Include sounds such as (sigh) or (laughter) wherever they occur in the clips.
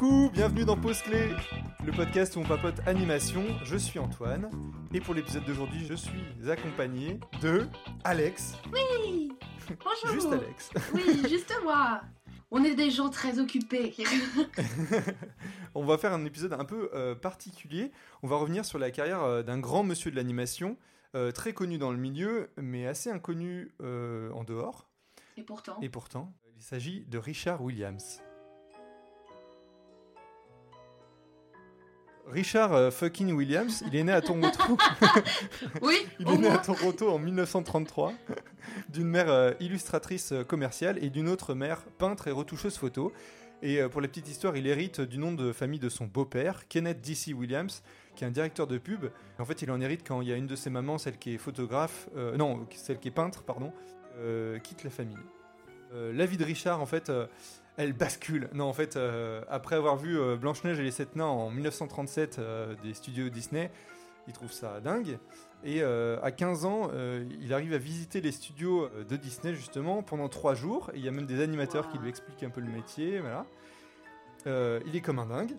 Coucou, bienvenue dans Pause Clé, le podcast où on papote animation. Je suis Antoine et pour l'épisode d'aujourd'hui, je suis accompagné de Alex. Oui Bonjour Juste Alex. Oui, juste moi On est des gens très occupés. (laughs) on va faire un épisode un peu euh, particulier. On va revenir sur la carrière euh, d'un grand monsieur de l'animation, euh, très connu dans le milieu, mais assez inconnu en dehors. Et pourtant Et pourtant, il s'agit de Richard Williams. Richard euh, fucking Williams, il est né à Toronto. (laughs) Oui, il est né à. Toronto en 1933, d'une mère euh, illustratrice euh, commerciale et d'une autre mère peintre et retoucheuse photo. Et pour la petite histoire, il hérite du nom de famille de son beau-père, Kenneth D.C. Williams, qui est un directeur de pub. En fait, il en hérite quand il y a une de ses mamans, celle qui est photographe, euh, non, celle qui est peintre, pardon, euh, quitte la famille. Euh, la vie de Richard, en fait, elle bascule. Non, en fait, euh, après avoir vu euh, Blanche-Neige et les Sept Nains en 1937 euh, des studios Disney, il trouve ça dingue. Et à 15 ans, il arrive à visiter les studios de Disney, justement, pendant trois jours. Et il y a même des animateurs qui lui expliquent un peu le métier. Voilà. Il est comme un dingue.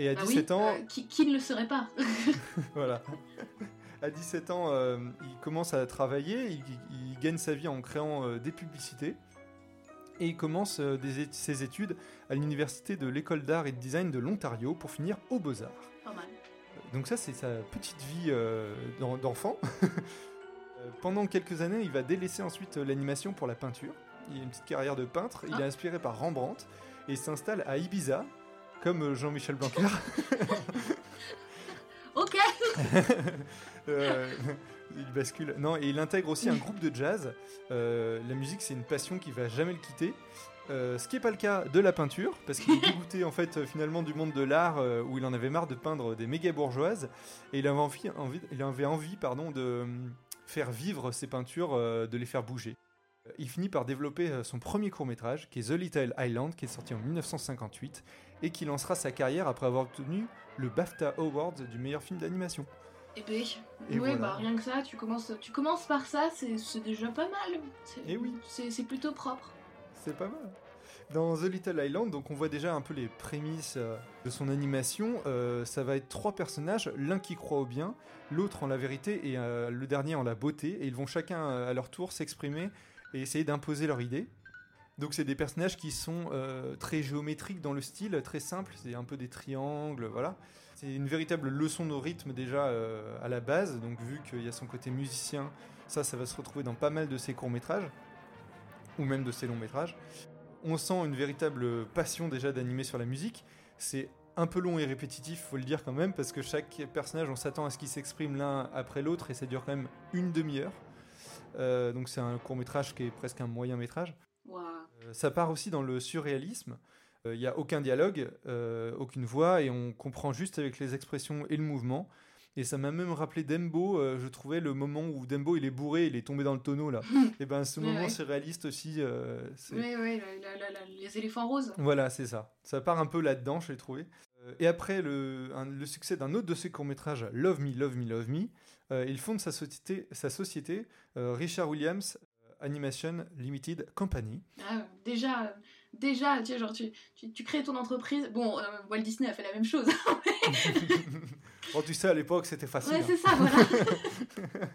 Et à Bah 17 oui, ans, qui, qui ne le serait pas (laughs) voilà. À 17 ans, il commence à travailler, il, il gagne sa vie en créant des publicités et il commence euh, des ses études à l'université de l'école d'art et de design de l'Ontario pour finir aux Beaux-Arts. Pas mal. Donc ça, c'est sa petite vie euh, d'en- d'enfant. (laughs) Euh, Pendant quelques années, il va délaisser ensuite euh, l'animation pour la peinture. Il a une petite carrière de peintre, il Ah. est inspiré par Rembrandt et s'installe à Ibiza, comme euh, Jean-Michel Blanquer. (laughs) (laughs) Euh, il bascule. Non, et il intègre aussi un groupe de jazz. Euh, la musique, c'est une passion qui va jamais le quitter. Euh, ce qui n'est pas le cas de la peinture, parce qu'il est (laughs) dégoûté en fait finalement du monde de l'art où il en avait marre de peindre des méga bourgeoises et il avait envie, envie- il avait envie pardon, de faire vivre ses peintures, de les faire bouger. Il finit par développer son premier court métrage qui est The Little Island qui est sorti en 1958 et qui lancera sa carrière après avoir obtenu le BAFTA Award du meilleur film d'animation. Et ben, Et voilà. bah rien que ça, tu commences, tu commences par ça, c'est déjà pas mal. C'est- Eh oui. C'est plutôt propre. C'est pas mal. Dans The Little Island, donc on voit déjà un peu les prémices euh, de son animation. Euh, ça va être trois personnages, l'un qui croit au bien, l'autre en la vérité et euh, le dernier en la beauté. Et ils vont chacun à leur tour s'exprimer et essayer d'imposer leur idée. Donc c'est des personnages qui sont euh, très géométriques dans le style, très simples. C'est un peu des triangles, voilà. C'est une véritable leçon de rythme déjà euh, à la base. Donc vu qu'il y a son côté musicien, ça, ça va se retrouver dans pas mal de ses courts métrages ou même de ses longs métrages. On sent une véritable passion déjà d'animer sur la musique. C'est un peu long et répétitif, faut le dire quand même, parce que chaque personnage, on s'attend à ce qu'il s'exprime l'un après l'autre, et ça dure quand même une demi-heure. Euh, donc c'est un court métrage qui est presque un moyen métrage. Euh, ça part aussi dans le surréalisme. Euh, Il n'y a aucun dialogue, euh, aucune voix, et on comprend juste avec les expressions et le mouvement. Et ça m'a même rappelé Dembo, euh, je trouvais le moment où Dembo il est bourré, il est tombé dans le tonneau là. (laughs) et ben ce Ouais, moment ouais. surréaliste aussi, euh, Oui, oui, les éléphants roses. voilà, c'est ça. Ça part un peu là-dedans, je l'ai trouvé. Euh, et après le, un- le succès d'un autre de ses courts-métrages, Love Me, Love Me, Love Me, il fonde sa société, sa société Richard Williams Animation Limited Company. Ah, déjà, déjà, tu sais, genre, tu, tu, tu crées ton entreprise. Bon, euh, Walt Disney a fait la même chose. (laughs) oh, tu sais, à l'époque, c'était facile. ouais, hein. c'est ça, voilà. (laughs)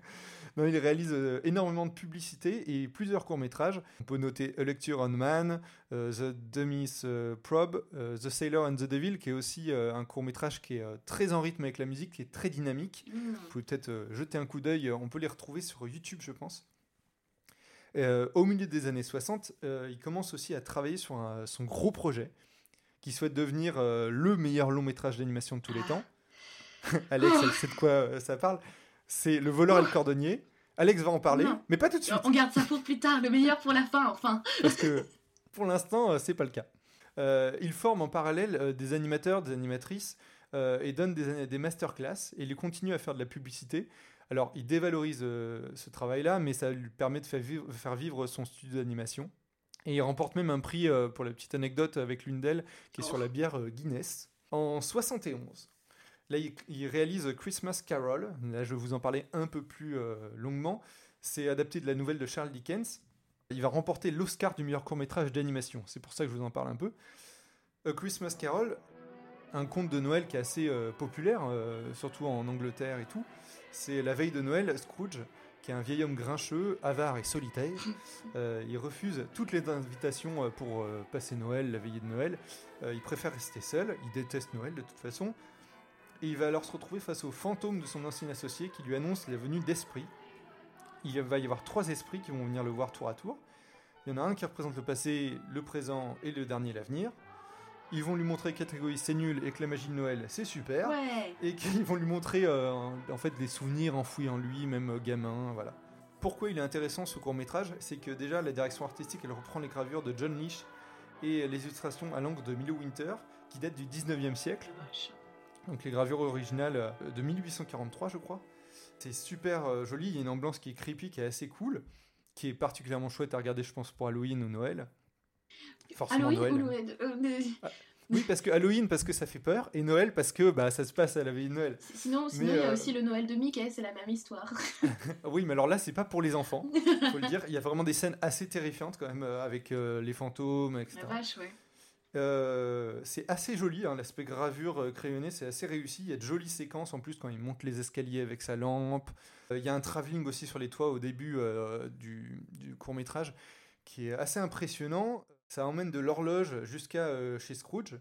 Non, il réalise euh, énormément de publicités et plusieurs courts-métrages. On peut noter A Lecture on Man, euh, The Dummy's euh, Probe, The Sailor and the Devil, qui est aussi un court-métrage qui est très en rythme avec la musique, qui est très dynamique. Mm. Vous pouvez peut-être jeter un coup d'œil, on peut les retrouver sur YouTube, je pense. Euh, au milieu des années 60, euh, il commence aussi à travailler sur un- son gros projet, qui souhaite devenir euh, le meilleur long métrage d'animation de tous les temps. (laughs) Alex, elle sait de quoi ça parle. C'est Le voleur et le cordonnier. Alex va en parler, Non. mais pas tout de suite, On garde ça pour plus tard, le meilleur pour la fin, enfin. parce que pour l'instant, c'est pas le cas. Il forme en parallèle des animateurs, des animatrices, euh, et donne des, des masterclass, et il continue à faire de la publicité. Alors, il dévalorise euh, ce travail-là, mais ça lui permet de faire vivre, faire vivre son studio d'animation. Et il remporte même un prix, euh, pour la petite anecdote, avec l'une d'elles, qui est sur Oh. la bière euh, Guinness. En 71, là, il, réalise Christmas Carol. Là, je vais vous en parler un peu plus longuement. C'est adapté de la nouvelle de Charles Dickens. Il va remporter l'Oscar du meilleur court-métrage d'animation. C'est pour ça que je vous en parle un peu. A Christmas Carol, un conte de Noël qui est assez euh, populaire, euh, surtout en Angleterre et tout. C'est la veille de Noël, Scrooge, qui est un vieil homme grincheux, avare et solitaire. (laughs) Euh, il refuse toutes les invitations pour passer Noël, la veillée de Noël. Il préfère rester seul, il déteste Noël de toute façon. Et il va alors se retrouver face au fantôme de son ancien associé qui lui annonce la venue d'esprits. Il va y avoir trois esprits qui vont venir le voir tour à tour. Il y en a un qui représente le passé, le présent et le dernier l'avenir. Ils vont lui montrer qu'être égoïste c'est nul et que la magie de Noël c'est super. Ouais. Et qu'ils vont lui montrer euh, en fait des souvenirs enfouis en lui, même euh, gamin, voilà. Pourquoi il est intéressant ce court métrage C'est que déjà la direction artistique elle reprend les gravures de John Leach et les illustrations à l'encre de Milo Winter qui datent du 19e siècle. Donc les gravures originales euh, de 1843 je crois. C'est super euh, joli, il y a une ambiance qui est creepy, qui est assez cool, qui est particulièrement chouette à regarder je pense pour Halloween ou Noël. Forcément Halloween Noël. ou Noël Euh, mais- Oui parce que Halloween parce que ça fait peur et Noël parce que bah, ça se passe à la veille de Noël. Sinon, il y a euh, aussi le Noël de Mickey, c'est la même histoire. (laughs) (laughs) Oui, mais alors là, c'est pas pour les enfants, (laughs) faut le dire. Il y a vraiment des scènes assez terrifiantes quand même, euh, avec euh, les fantômes, etc. La vache, ouais. Euh, c'est assez joli, hein, l'aspect gravure euh, crayonné, c'est assez réussi. Il y a de jolies séquences en plus quand il monte les escaliers avec sa lampe. Euh, il y a un travelling aussi sur les toits au début euh, du, court métrage qui est assez impressionnant. Ça emmène de l'horloge jusqu'à euh, chez Scrooge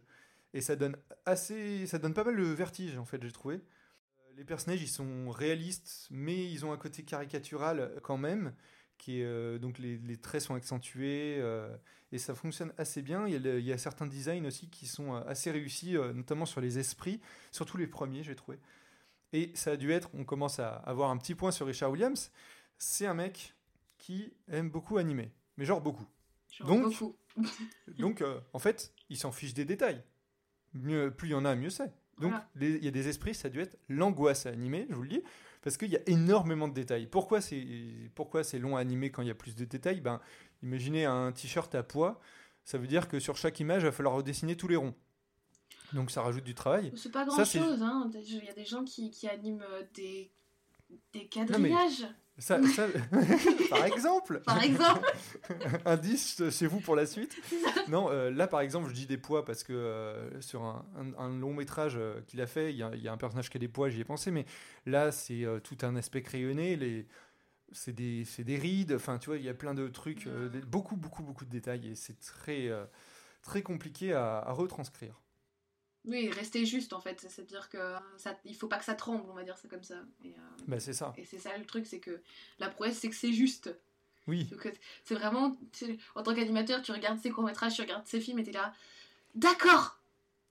et ça donne assez, ça donne pas mal de vertige en fait, j'ai trouvé. Euh, Les personnages, ils sont réalistes, mais ils ont un côté caricatural quand même, qui est, euh, donc les, traits sont accentués, euh, et ça fonctionne assez bien. Il y, a certains designs aussi qui sont euh, assez réussis, euh, notamment sur les esprits, surtout les premiers, j'ai trouvé. Et ça a dû être, on commence à avoir un petit point sur Richard Williams, c'est un mec qui aime beaucoup animer, mais genre beaucoup. Genre Donc- beaucoup. (laughs) Donc, euh, en fait, il s'en fiche des détails. Mieux, plus il y en a, mieux c'est. Donc, Voilà. il y a des esprits, ça a dû être l'angoisse à animer, je vous le dis, parce qu'il y a énormément de détails. Pourquoi c'est pourquoi c'est long à animer quand il y a plus de détails? Ben, imaginez un t-shirt à poids, ça veut dire que sur chaque image, il va falloir redessiner tous les ronds. Donc, ça rajoute du travail. C'est pas Ça, grand c'est- chose, hein. Il y a des gens qui, qui animent euh, des, des mais- quadrillages, Ça, (laughs) ça- par exemple, par exemple. (laughs) indice chez vous pour la suite. Non, euh, là par exemple, je dis des poids parce que euh, sur un, un- un long métrage euh, qu'il a fait, il y, a- il y a un personnage qui a des poids, j'y ai pensé, mais là c'est tout un aspect crayonné, les, c'est des, rides, enfin tu vois, il y a plein de trucs, des- beaucoup, beaucoup, beaucoup de détails et c'est très, très compliqué à, à retranscrire. Oui, rester juste en fait. C'est-à-dire que ça, il faut pas que ça tremble, on va dire ça comme ça. Et, euh, Bah, c'est ça, et c'est ça le truc, c'est que la prouesse, c'est que c'est juste. oui. C'est vraiment, en tant qu'animateur, tu regardes ses courts-métrages, tu regardes ses films et t'es là, d'accord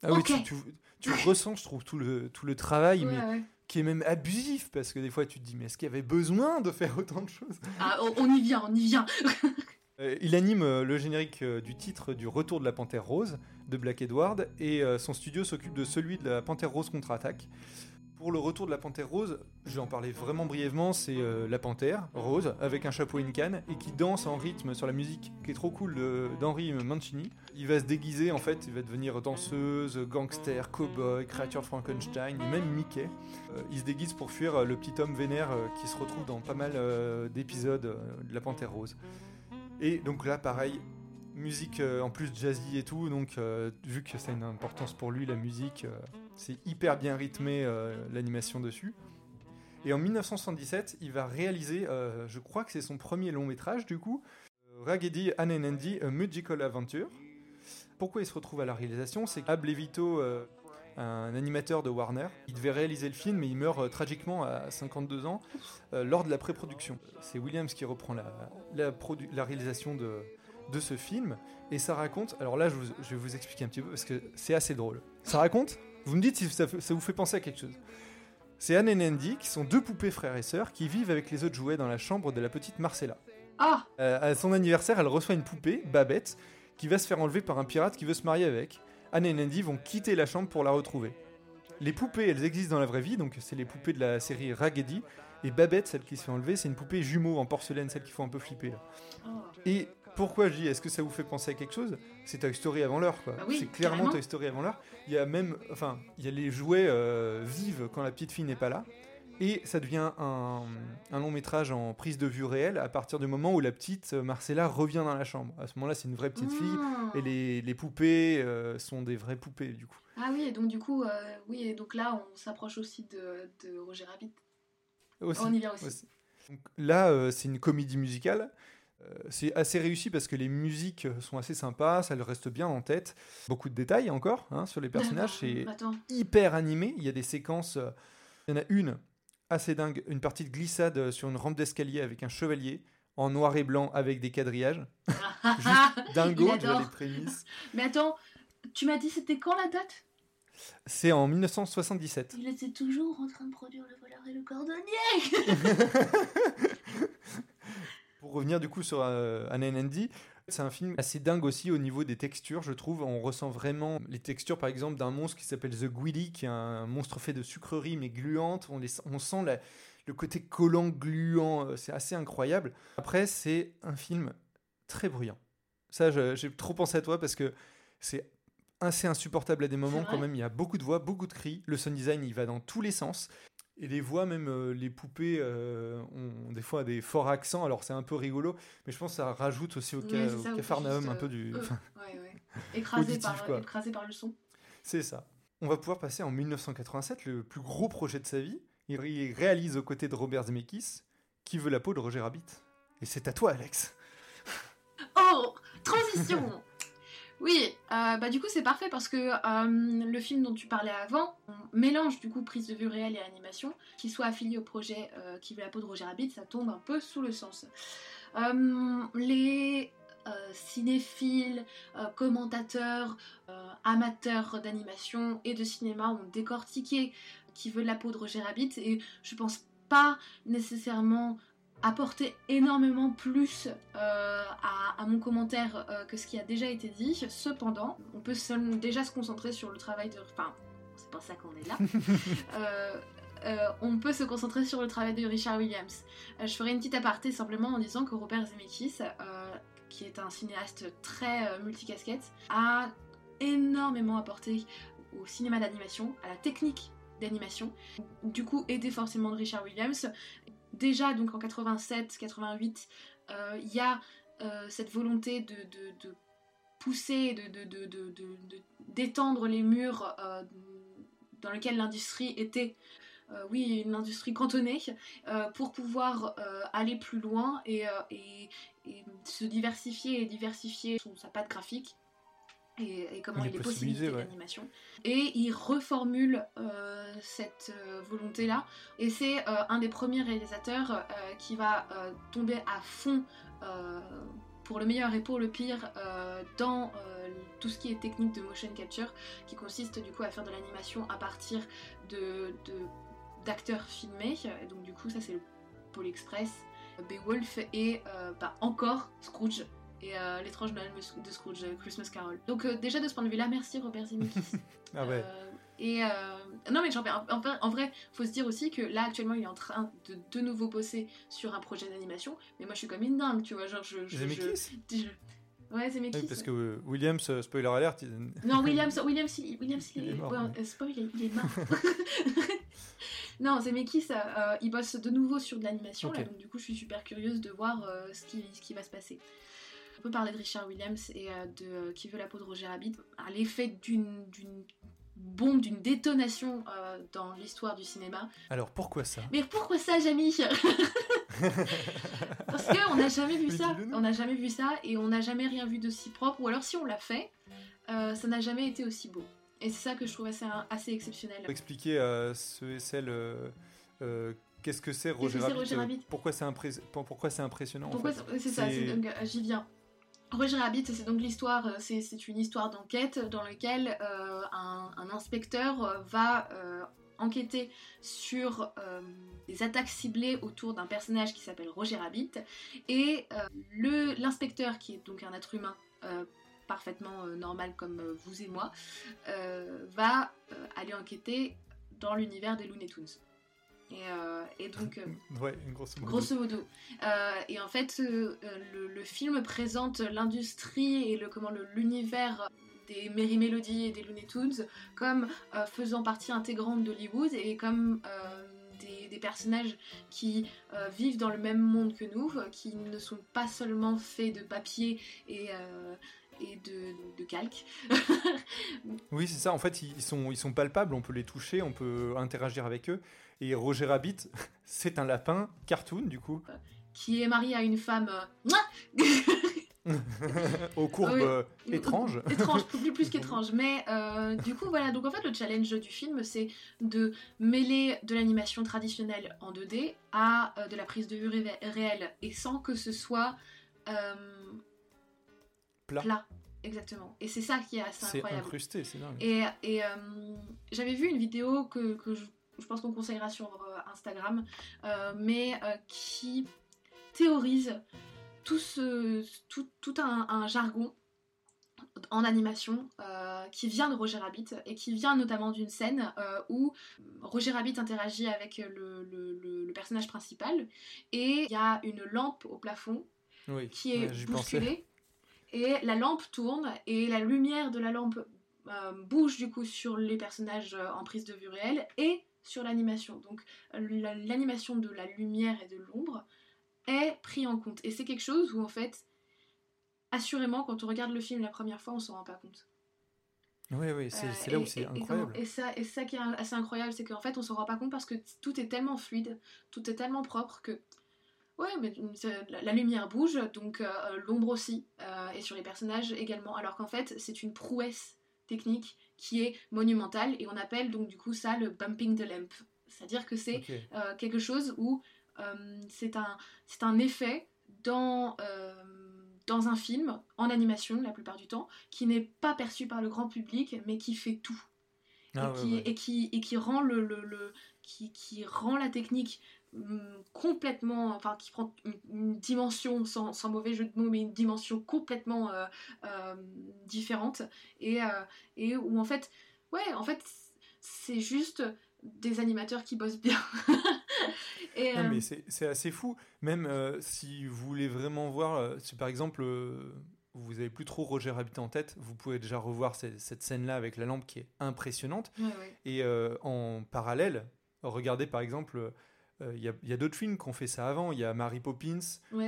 Ah oui, tu, tu, tu ressens, je trouve, tout le, tout le travail, Ouais, mais ouais. qui est même abusif parce que des fois tu te dis, mais est-ce qu'il y avait besoin de faire autant de choses? Ah, on, on y vient, on y vient (laughs) il anime euh, le générique euh, du titre du Retour de la Panthère Rose de Black Edward et euh, son studio s'occupe de celui de la Panthère Rose contre-attaque. Pour le Retour de la Panthère Rose, je vais en parler vraiment brièvement, c'est euh, la panthère rose avec un chapeau et une canne et qui danse en rythme sur la musique qui est trop cool d'Henri Mancini. Il va se déguiser en fait, il va devenir danseuse, gangster, cowboy, créature Frankenstein même Mickey. Euh, il se déguise pour fuir euh, le petit homme vénère euh, qui se retrouve dans pas mal euh, d'épisodes euh, de la Panthère Rose. Et donc là, pareil, musique euh, en plus jazzy et tout, donc euh, vu que ça a une importance pour lui, la musique, euh, c'est hyper bien rythmé l'animation dessus. Et en 1977, il va réaliser, je crois que c'est son premier long métrage du coup, Raggedy Ann and Andy, A Magical Adventure. Pourquoi il se retrouve à la réalisation? C'est qu'Ab Levito, euh, un animateur de Warner, il devait réaliser le film mais il meurt euh, tragiquement à 52 ans euh, lors de la pré-production. C'est Williams qui reprend la, la, réalisation de, de ce film et ça raconte. Alors là, je, vous- je vais vous expliquer un petit peu parce que c'est assez drôle. Ça raconte. Vous me dites si ça vous fait penser à quelque chose. C'est Anne et Andy qui sont deux poupées frères et sœurs qui vivent avec les autres jouets dans la chambre de la petite Marcella. Ah Euh, à son anniversaire, elle reçoit une poupée, Babette, qui va se faire enlever par un pirate qui veut se marier avec. Anne et Andy vont quitter la chambre pour la retrouver. Les poupées, elles existent dans la vraie vie, donc c'est les poupées de la série Raggedy. Et Babette, celle qui se fait enlever, c'est une poupée jumeau en porcelaine, celle qui faut un peu flipper. là. Oh. Et pourquoi je dis, est-ce que ça vous fait penser à quelque chose? C'est Toy Story avant l'heure, quoi. Bah oui, c'est clairement carrément. Toy Story avant l'heure. Il y a même, enfin, il y a les jouets euh, vivent quand la petite fille n'est pas là. Et ça devient un, un long métrage en prise de vue réelle à partir du moment où la petite euh, Marcella revient dans la chambre. À ce moment-là, c'est une vraie petite fille Ah. et les, les poupées euh, sont des vraies poupées du coup. Ah oui, et donc du coup, euh, oui, et donc là, on s'approche aussi de, de Roger Rabbit. Aussi. On y vient aussi. aussi. Donc là, euh, c'est une comédie musicale. C'est assez réussi parce que les musiques sont assez sympas, ça le reste bien en tête. Beaucoup de détails encore hein, sur les personnages, c'est hyper animé. Il y a des séquences, il y en a une assez dingue, une partie de glissade euh, sur une rampe d'escalier avec un chevalier en noir et blanc avec des quadrillages. (laughs) Juste dingo, déjà adore. les prémices. Mais attends, tu m'as dit c'était quand la date? C'est en 1977. Il était toujours en train de produire le voleur et le cordonnier (laughs) Pour revenir du coup sur euh, Anna Andy, c'est un film assez dingue aussi au niveau des textures, je trouve. On ressent vraiment les textures, par exemple, d'un monstre qui s'appelle The Gwilly, qui est un monstre fait de sucreries mais gluantes. On, les- on sent la- le côté collant, gluant. euh, C'est assez incroyable. Après, c'est un film très bruyant. Ça, j'ai trop pensé à toi parce que c'est assez insupportable à des moments quand même. Il y a beaucoup de voix, beaucoup de cris. Le sound design, il va dans tous les sens. Et les voix, même euh, les poupées, euh, ont des fois des forts accents. Alors c'est un peu rigolo, mais je pense que ça rajoute aussi au, ca- au cafarnaum un peu du. euh, (laughs) ouais, ouais. Écrasé, Auditif, par, quoi. écrasé par le son. c'est ça. On va pouvoir passer en 1987, le plus gros projet de sa vie. Il ré- réalise aux côtés de Robert Zemeckis, qui veut la peau de Roger Rabbit? Et c'est à toi, Alex. (laughs) Oh Transition Oui, euh, bah du coup c'est parfait parce que euh, le film dont tu parlais avant on mélange du coup prise de vue réelle et animation, qui soit affilié au projet euh, qui veut la peau de Roger Rabbit, ça tombe un peu sous le sens. Les cinéphiles, commentateurs, amateurs d'animation et de cinéma ont décortiqué qui veut la peau de Roger Rabbit et je pense pas nécessairement apporter énormément plus euh, à, à mon commentaire euh, que ce qui a déjà été dit. Cependant, on peut seulement déjà se concentrer sur le travail de... Enfin, c'est pas ça qu'on est là. (laughs) Euh, on peut se concentrer sur le travail de Richard Williams. Je ferai une petite aparté simplement en disant que Robert Zemeckis, qui est un cinéaste très multicasquette, a énormément apporté au cinéma d'animation, à la technique d'animation. Du coup, aidé forcément de Richard Williams. Déjà, donc en 87-88, euh, il y a euh, cette volonté de, de- pousser, d'étendre les murs euh, dans lesquels l'industrie était. oui, une industrie cantonnée, pour pouvoir aller plus loin et, se diversifier et diversifier sa patte graphique et, et comment Les il est possibilités, ouais. d'animation. Et il reformule euh, cette euh, volonté-là. Et c'est euh, un des premiers réalisateurs qui va tomber à fond pour le meilleur et pour le pire dans tout ce qui est technique de motion capture, qui consiste du coup à faire de l'animation à partir de d'acteurs filmés. Et donc du coup ça c'est le Pôle Express, Beowulf et bah, encore Scrooge et euh, l'étrange Noël de Scrooge, euh, Christmas Carol. Donc euh, déjà de ce point de vue-là, merci Robert Zemeckis. (laughs) Ah ouais. Et non mais fais- en, en vrai- faut se dire aussi que là actuellement il est en train de de nouveau bosser sur un projet d'animation, mais moi je suis comme une dingue, tu vois, genre je... je, Zemeckis je- je- Ouais, Zemeckis. Oui, parce que Williams, euh, spoiler alert, il- Non, (laughs) Williams, Williams, il, Williams, il, Il est mort, ouais, euh, spoil, il, est mort. (laughs) non, Zemeckis, euh, il bosse de nouveau sur de l'animation, là, Ok. donc du coup, je suis super curieuse de voir ce, qui, ce qui va se passer. On peut parler de Richard Williams et euh, de euh, Qui veut la peau de Roger Rabbit, à l'effet d'une bombe, d'une détonation euh, dans l'histoire du cinéma. Alors pourquoi ça? Mais pourquoi ça, Jamie? (laughs) Parce qu'on n'a jamais vu Mais ça. On n'a jamais vu ça et on n'a jamais rien vu d'aussi propre. Ou alors si on l'a fait, euh, ça n'a jamais été aussi beau. Et c'est ça que je trouve assez, assez exceptionnel. Pour expliquer à ceux et celles euh, qu'est-ce que c'est Roger, c'est Rabbit, Roger Rabbit? pourquoi c'est impré- pourquoi c'est impressionnant en Pourquoi fait? c'est ça, j'y viens. Roger Rabbit, c'est donc l'histoire, euh, c'est une histoire d'enquête dans laquelle euh, un, inspecteur euh, va enquêter sur des attaques ciblées autour d'un personnage qui s'appelle Roger Rabbit. Et l'inspecteur, qui est donc un être humain parfaitement normal comme vous et moi, va aller enquêter dans l'univers des Looney Tunes. Et, euh, et donc... euh, (laughs) Ouais, grosso modo. Grosso modo. Euh, et en fait, le, le film présente l'industrie et le comment l'univers des Merry Melody et des Looney Tunes comme faisant partie intégrante d'Hollywood et comme des, des personnages qui euh, vivent dans le même monde que nous, qui ne sont pas seulement faits de papier et, et de, calque. (laughs) oui, c'est ça. En fait, ils sont, ils sont palpables, on peut les toucher, on peut interagir avec eux. Et Roger Rabbit, (laughs) c'est un lapin cartoon, du coup. Qui est marié à une femme. (laughs) Aux courbes euh, étranges. (laughs) étranges, plus, plus qu'étranges. Mais euh, du coup, voilà. Donc en fait, le challenge du film, c'est de mêler de l'animation traditionnelle en 2D à euh, de la prise de vue réelle et sans que ce soit plat. Exactement. Et c'est ça qui est assez incroyable. C'est incrusté, c'est dingue. Et, et j'avais vu une vidéo que, que je, je, pense qu'on conseillera sur Instagram, mais qui théorise tout, ce, tout, tout un, jargon en animation euh, qui vient de Roger Rabbit et qui vient notamment d'une scène euh, où Roger Rabbit interagit avec le, le, personnage principal et il y a une lampe au plafond qui est bousculée et la lampe tourne et la lumière de la lampe euh, bouge du coup sur les personnages en prise de vue réelle et sur l'animation. Donc l'animation de la lumière et de l'ombre est pris en compte. Et c'est quelque chose où, en fait, assurément, quand on regarde le film la première fois, on s'en rend pas compte. Oui, oui, c'est euh, là où c'est incroyable. Et, ça, et ça qui est assez incroyable, c'est qu'en fait, on s'en rend pas compte parce que tout est tellement fluide, tout est tellement propre que. Ouais, mais la, lumière bouge, donc euh, l'ombre aussi, euh, et sur les personnages également. Alors qu'en fait, c'est une prouesse technique qui est monumentale, et on appelle donc du coup ça le bumping the lamp. C'est-à-dire que c'est quelque chose où euh, c'est un, un effet dans, euh, dans un film, en animation la plupart du temps, qui n'est pas perçu par le grand public, mais qui fait tout. Ah et, qui, et, qui, et qui rend le, le, qui, qui, rend la technique complètement, enfin qui prend une, dimension, sans, sans, mauvais jeu de mots, mais une dimension complètement euh, différente, et, et où en fait, ouais, en fait, c'est juste des animateurs qui bossent bien. (laughs) Et, non, euh, mais c'est assez fou. Même euh, si vous voulez vraiment voir, euh, si par exemple vous avez plus trop Roger Rabbit en tête, vous pouvez déjà revoir cette, scène-là avec la lampe qui est impressionnante. Et en parallèle, regardez par exemple, il y a, d'autres films qui ont fait ça avant. Il y a Mary Poppins,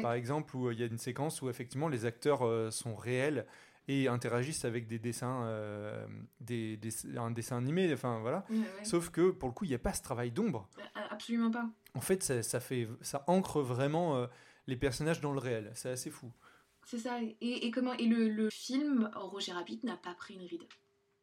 par exemple, où il y a une séquence où effectivement les acteurs sont réels et interagissent avec des dessins, euh, des, un dessin animé, enfin voilà. Sauf que pour le coup, il n'y a pas ce travail d'ombre. Absolument pas. En fait, ça, ça fait, ça ancre vraiment euh, les personnages dans le réel. C'est assez fou. C'est ça. Et, et, comment Et le, le film Roger Rabbit n'a pas pris une ride.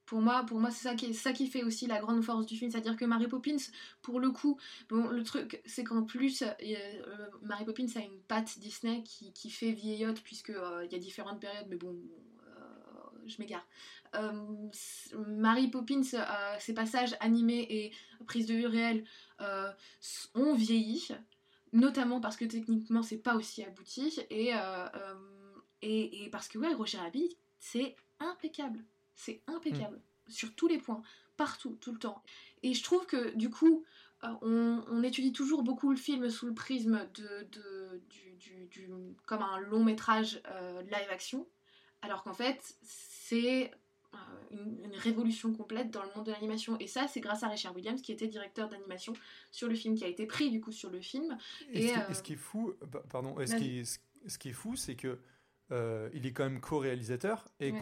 Pour moi, pour moi c'est ça, qui, ça qui fait aussi la grande force du film. C'est-à-dire que Mary Poppins, pour le coup, bon, le truc, c'est qu'en plus, euh, Mary Poppins a une patte Disney qui, qui fait vieillotte, puisqu'il il y a différentes périodes, mais bon, je m'égare. Euh, Mary Poppins, euh, ses passages animés et prises de vue réelles euh, ont vieilli, notamment parce que techniquement c'est pas aussi abouti et, et, parce que ouais, Roger Rabbit, c'est impeccable. C'est impeccable mm. sur tous les points, partout, tout le temps. Et je trouve que du coup, on, étudie toujours beaucoup le film sous le prisme de, de du, comme un long métrage live action, alors qu'en fait, c'est euh, une, révolution complète dans le monde de l'animation. Et ça, c'est grâce à Richard Williams, qui était directeur d'animation sur le film, qui a été pris du coup sur le film. Et, ce, qui, est fou, pardon, ce qui, ce qui est fou, c'est que euh, il est quand même co-réalisateur et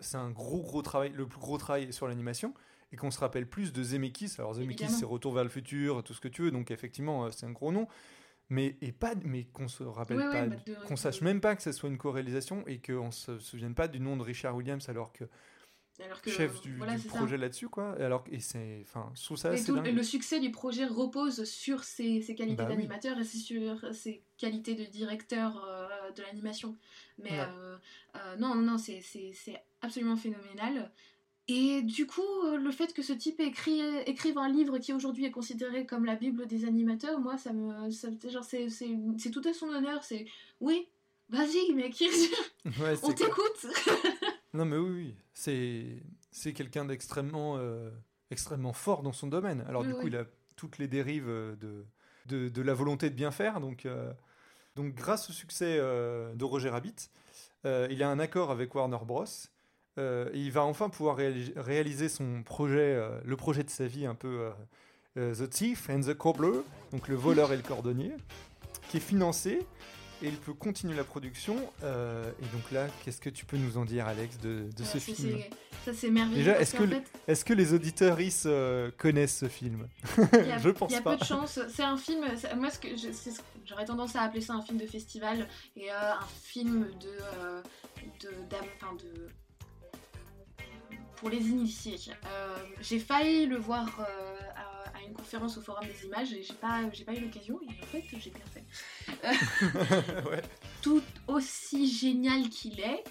c'est un gros gros travail, le plus gros travail sur l'animation et qu'on se rappelle plus de Zemeckis. Alors Zemeckis, c'est Retour vers le futur, tout ce que tu veux, donc effectivement, euh, c'est un gros nom. Mais et pas mais qu'on se rappelle pas bah, qu'on sache même pas que ce soit une co-réalisation et qu'on se souvienne pas du nom de Richard Williams alors que alors que, chef du, projet là-dessus quoi alors et c'est enfin sous ça le succès du projet repose sur ses, ses qualités bah d'animateur et sur ses qualités de directeur euh, de l'animation mais euh, euh, non non c'est absolument phénoménal et du coup, euh, le fait que ce type écrit, écrive un livre qui aujourd'hui est considéré comme la Bible des animateurs, moi, ça me. c'est tout à son honneur. C'est. Oui, vas-y, mec, (laughs) (laughs) on t'écoute (laughs) Non, mais oui, oui. c'est quelqu'un d'extrêmement euh, extrêmement fort dans son domaine. Alors, du coup, il a toutes les dérives de, de, de, la volonté de bien faire. Donc, euh, donc grâce au succès de Roger Rabbit, il a un accord avec Warner Bros. Euh, il va enfin pouvoir réaliser son projet, euh, le projet de sa vie un peu, The Thief and the Cobbler, donc le voleur et le cordonnier, qui est financé et il peut continuer la production. Euh, et donc là, qu'est-ce que tu peux nous en dire, Alex, de, de ce film? Ça, c'est merveilleux. Déjà, est-ce que, est que les auditeurs euh, connaissent ce film? Je pense pas. Il y a (laughs) peu de chance. C'est un film. Moi, ce que j'aurais tendance à appeler ça un film de festival et euh, un film de, de, de pour les initiés. J'ai failli le voir une conférence au Forum des images et j'ai pas, j'ai pas eu l'occasion et en fait j'ai bien fait. (laughs) Tout aussi génial qu'il est,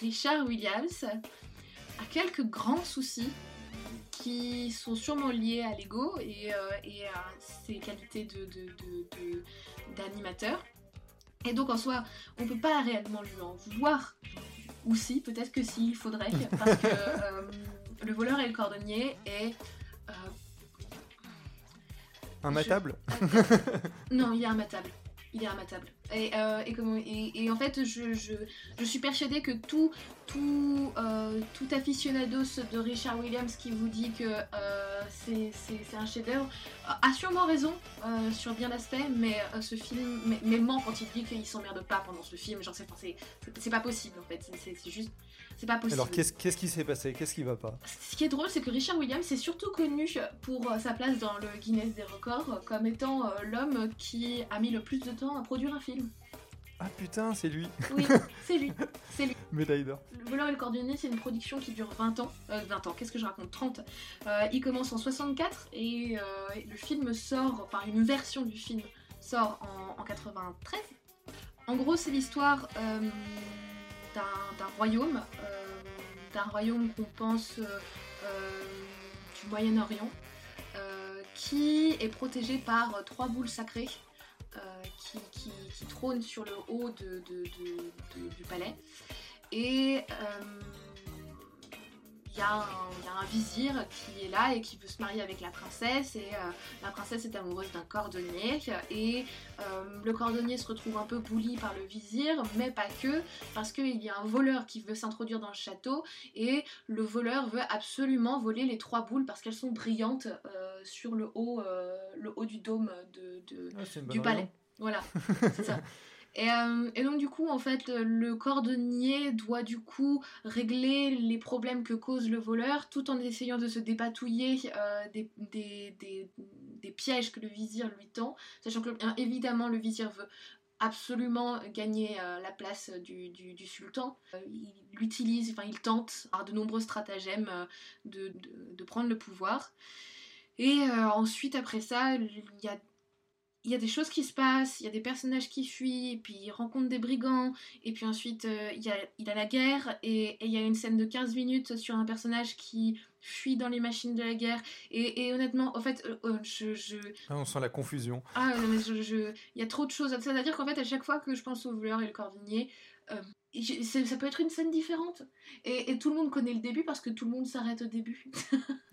Richard Williams a quelques grands soucis qui sont sûrement liés à l'ego et, euh, et, à ses qualités de, d'animateur. Et donc en soi, on peut pas réellement lui en vouloir. Ou si, peut-être que si, il faudrait, parce que euh, le voleur et le cordonnier est euh, Immatable Non, il est immatable. Il est immatable. Et, euh, et, en fait, je, je, suis persuadée que tout, tout, euh, tout aficionados de Richard Williams qui vous dit que euh, c'est un chef-d'œuvre a sûrement raison sur bien l'aspect, mais ce film, mais, mais ment quand il dit qu'il s'emmerde pas pendant ce film. Genre, c'est pas possible en fait. C'est juste c'est pas possible. Alors qu'est-ce qui s'est passé? Qu'est-ce qui va pas? Ce qui est drôle, c'est que Richard Williams est surtout connu pour euh, sa place dans le Guinness des records comme étant euh, l'homme qui a mis le plus de temps à produire un film. Ah putain, c'est lui Oui, (laughs) c'est lui, c'est lui. Médaille d'or. Le voleur et le cordonnier, c'est une production qui dure 20 ans. 20 euh, ans, qu'est-ce que je raconte? 30. il commence en 64 et le film sort, enfin une version du film sort en, en 93. En gros, c'est l'histoire d'un royaume, euh, d'un royaume qu'on pense euh, euh, du Moyen-Orient, qui est protégé par trois boules sacrées qui, trônent sur le haut du palais. Et il y, a un vizir qui est là et qui veut se marier avec la princesse et euh, la princesse est amoureuse d'un cordonnier et euh, le cordonnier se retrouve un peu bouli par le vizir mais pas que parce qu'il y a un voleur qui veut s'introduire dans le château et le voleur veut absolument voler les trois boules parce qu'elles sont brillantes euh, sur le haut, le haut du dôme de, ah, du palais. Voilà, (laughs) c'est ça. Euh, et, donc du coup, en fait, le cordonnier doit du coup régler les problèmes que cause le voleur tout en essayant de se dépatouiller euh, des, pièges que le vizir lui tend, sachant que évidemment le vizir veut absolument gagner euh, la place du, sultan. il utilise, enfin il tente par de nombreux stratagèmes de, prendre le pouvoir. Et ensuite, après ça, il y a il y a des choses qui se passent, il y a des personnages qui fuient, et puis il rencontre des brigands, et puis ensuite euh, il, y a, il a la guerre, et, il y a une scène de 15 minutes sur un personnage qui fuit dans les machines de la guerre, et, honnêtement, en fait, euh, euh, je, Ah, on sent la confusion. Ah, mais je, il y a trop de choses, c'est-à-dire qu'en fait, à chaque fois que je pense au voleur et le cordonnier, ça peut être une scène différente. Et, et, tout le monde connaît le début parce que tout le monde s'arrête au début.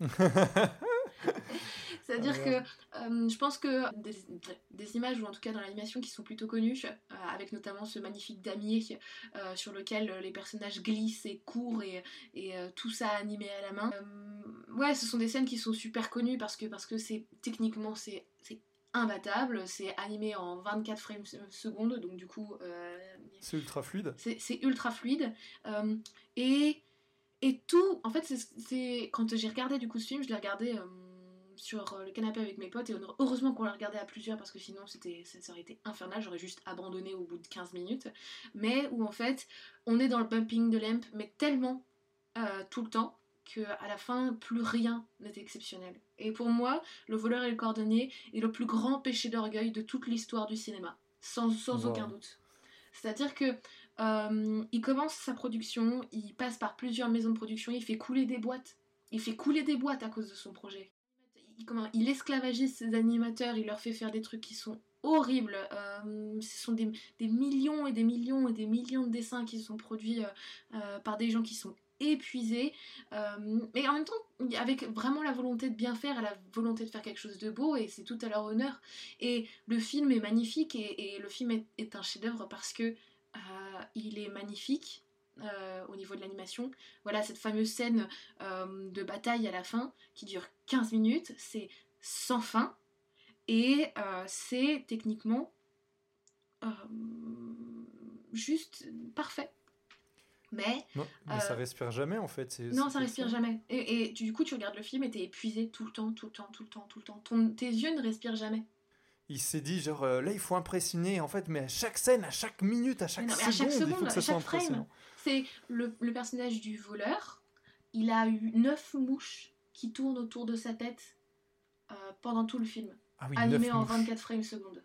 (laughs) (laughs) C'est-à-dire ah que euh, je pense que des, images, ou en tout cas dans l'animation, qui sont plutôt connues, euh, avec notamment ce magnifique damier euh, sur lequel les personnages glissent et courent et, et tout ça animé à la main. ouais, ce sont des scènes qui sont super connues parce que parce que c'est techniquement c'est imbattable, c'est animé en 24 frames secondes, donc du coup... c'est ultra fluide. C'est ultra fluide. et, et tout, en fait, c'est quand j'ai regardé du coup ce film, je l'ai regardé sur euh, le canapé avec mes potes et heureusement qu'on l'a regardé à plusieurs parce que sinon c'était ça aurait été infernal, j'aurais juste abandonné au bout de 15 minutes. Mais où en fait on est dans le bumping de lamp mais tellement euh, tout le temps que à la fin plus rien n'est exceptionnel. Et pour moi, Le voleur et le cordonnier est le plus grand péché d'orgueil de toute l'histoire du cinéma, sans, sans aucun doute. C'est-à-dire que euh, il commence sa production, il passe par plusieurs maisons de production, il fait couler des boîtes. Il fait couler des boîtes à cause de son projet il, comment, il esclavagise ses animateurs, il leur fait faire des trucs qui sont horribles. Euh, ce sont des, millions et des millions et des millions de dessins qui sont produits euh, euh, par des gens qui sont épuisés, mais en même temps avec vraiment la volonté de bien faire et la volonté de faire quelque chose de beau, et c'est tout à leur honneur. Et le film est magnifique, et, le film est, est un chef-d'œuvre parce que il est magnifique, euh, au niveau de l'animation. Voilà cette fameuse scène euh, de bataille à la fin qui dure 15 minutes, c'est sans fin et euh, c'est techniquement juste parfait. Mais, non, mais ça respire jamais en fait. Non, ça respire jamais. Et, et, du coup, tu regardes le film et t'es épuisé tout le temps, tout le temps, tout le temps, tout le temps. Ton, tes yeux ne respirent jamais il s'est dit genre là il faut impressionner en fait mais à chaque scène à chaque minute à chaque, seconde, à chaque seconde, il faut que ça soit impressionnant c'est le, le, personnage du voleur. Il a eu neuf mouches qui tournent autour de sa tête euh, pendant tout le film. Ah animé en 24 frames secondes.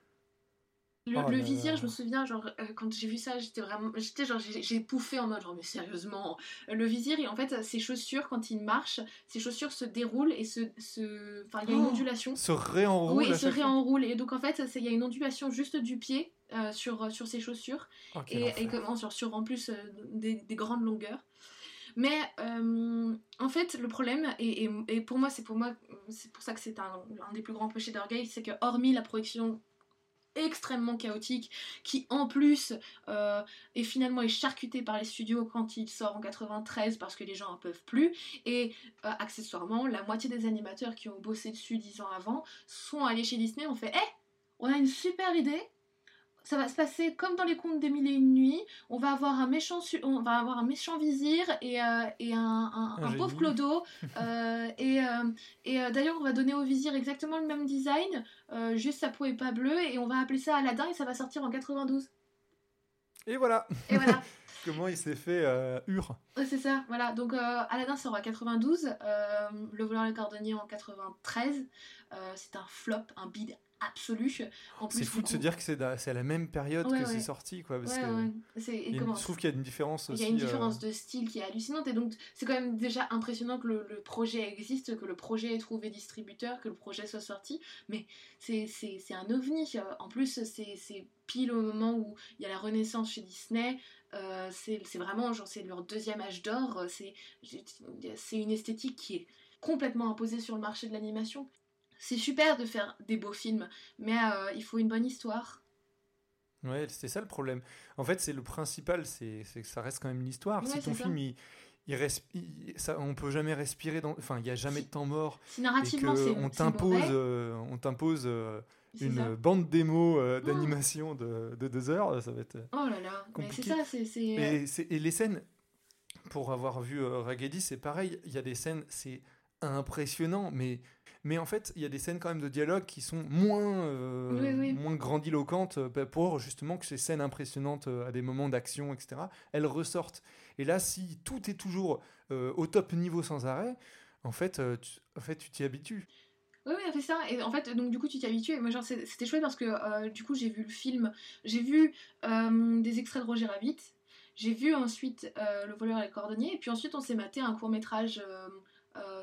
Le, oh vizir, je me souviens, genre, euh, quand j'ai vu ça, j'étais vraiment. J'étais genre, j'ai pouffé en mode, genre, mais sérieusement. Le vizir, en fait, ses chaussures, quand il marche, ses chaussures se déroulent et se. se... Enfin, il y a une oh, ondulation. Se réenroule. Oui, se réenroule. Et donc, en fait, il y a une ondulation juste du pied euh, sur, sur ses chaussures. Et, et comment, sur, sur en plus euh, des, des, grandes longueurs. Mais en fait, le problème, et, et, pour moi, c'est pour moi, c'est pour ça que c'est un, un, des plus grands péchés d'orgueil, c'est que hormis la projection extrêmement chaotique, qui en plus euh, est finalement est charcuté par les studios quand il sort en 93 parce que les gens en peuvent plus, et euh, accessoirement, la moitié des animateurs qui ont bossé dessus dix ans avant sont allés chez Disney, ont fait Eh, on a une super idée, ça va se passer comme dans les contes des mille et une nuits. On va avoir un méchant, on va avoir un méchant vizir et, euh, et un, un, pauvre clodo. (laughs) Euh, et, euh, et d'ailleurs, on va donner au vizir exactement le même design, juste sa peau est pas bleue, et on va appeler ça Aladdin et ça va sortir en 92. Et voilà. Et voilà. (laughs) Comment il s'est fait Ur. C'est ça, voilà. Donc Aladdin sort en 92, Le voleur et le cordonnier en 93. c'est un flop, un bid absolu. C'est fou de se dire que c'est à la même période que c'est sorti, quoi. Parce que je trouve qu'il y a une différence aussi. Il y a une différence euh, de style qui est hallucinante, et donc c'est quand même déjà impressionnant que le, projet existe, que le projet ait trouvé distributeur, que le projet soit sorti, mais c'est un ovni. En plus, c'est pile au moment où il y a la renaissance chez Disney. Euh, c'est vraiment genre c'est leur deuxième âge d'or c'est une esthétique qui est complètement imposée sur le marché de l'animation c'est super de faire des beaux films, mais euh, il faut une bonne histoire. Ouais, c'est ça le problème. En fait, c'est le principal, c'est que ça reste quand même l'histoire. si ton film, il, il, ça, on peut jamais respirer dans, enfin, il n'y a jamais de temps mort. Si narrativement, c'est on t'impose, euh, on t'impose euh, une bande démo oh. d'animation de, de, deux heures, ça va être. Oh là là, c'est ça, c'est. Et, et, les scènes, pour avoir vu Raggedy, c'est pareil. Il y a des scènes, c'est impressionnant, mais mais en fait, il y a des scènes quand même de dialogue qui sont moins, euh, moins grandiloquentes euh, pour justement que ces scènes impressionnantes euh, à des moments d'action, etc., elles ressortent. Et là, si tout est toujours au top niveau sans arrêt, en fait, tu, en fait, tu t'y habitues. Oui, oui, fait ça. Et en fait, donc du coup, tu t'y habitues. Et moi, genre, c'était chouette parce que du coup, j'ai vu le film, j'ai vu des extraits de Roger Rabbit, j'ai vu ensuite Le voleur et le cordonnier, et puis ensuite, on s'est maté un court métrage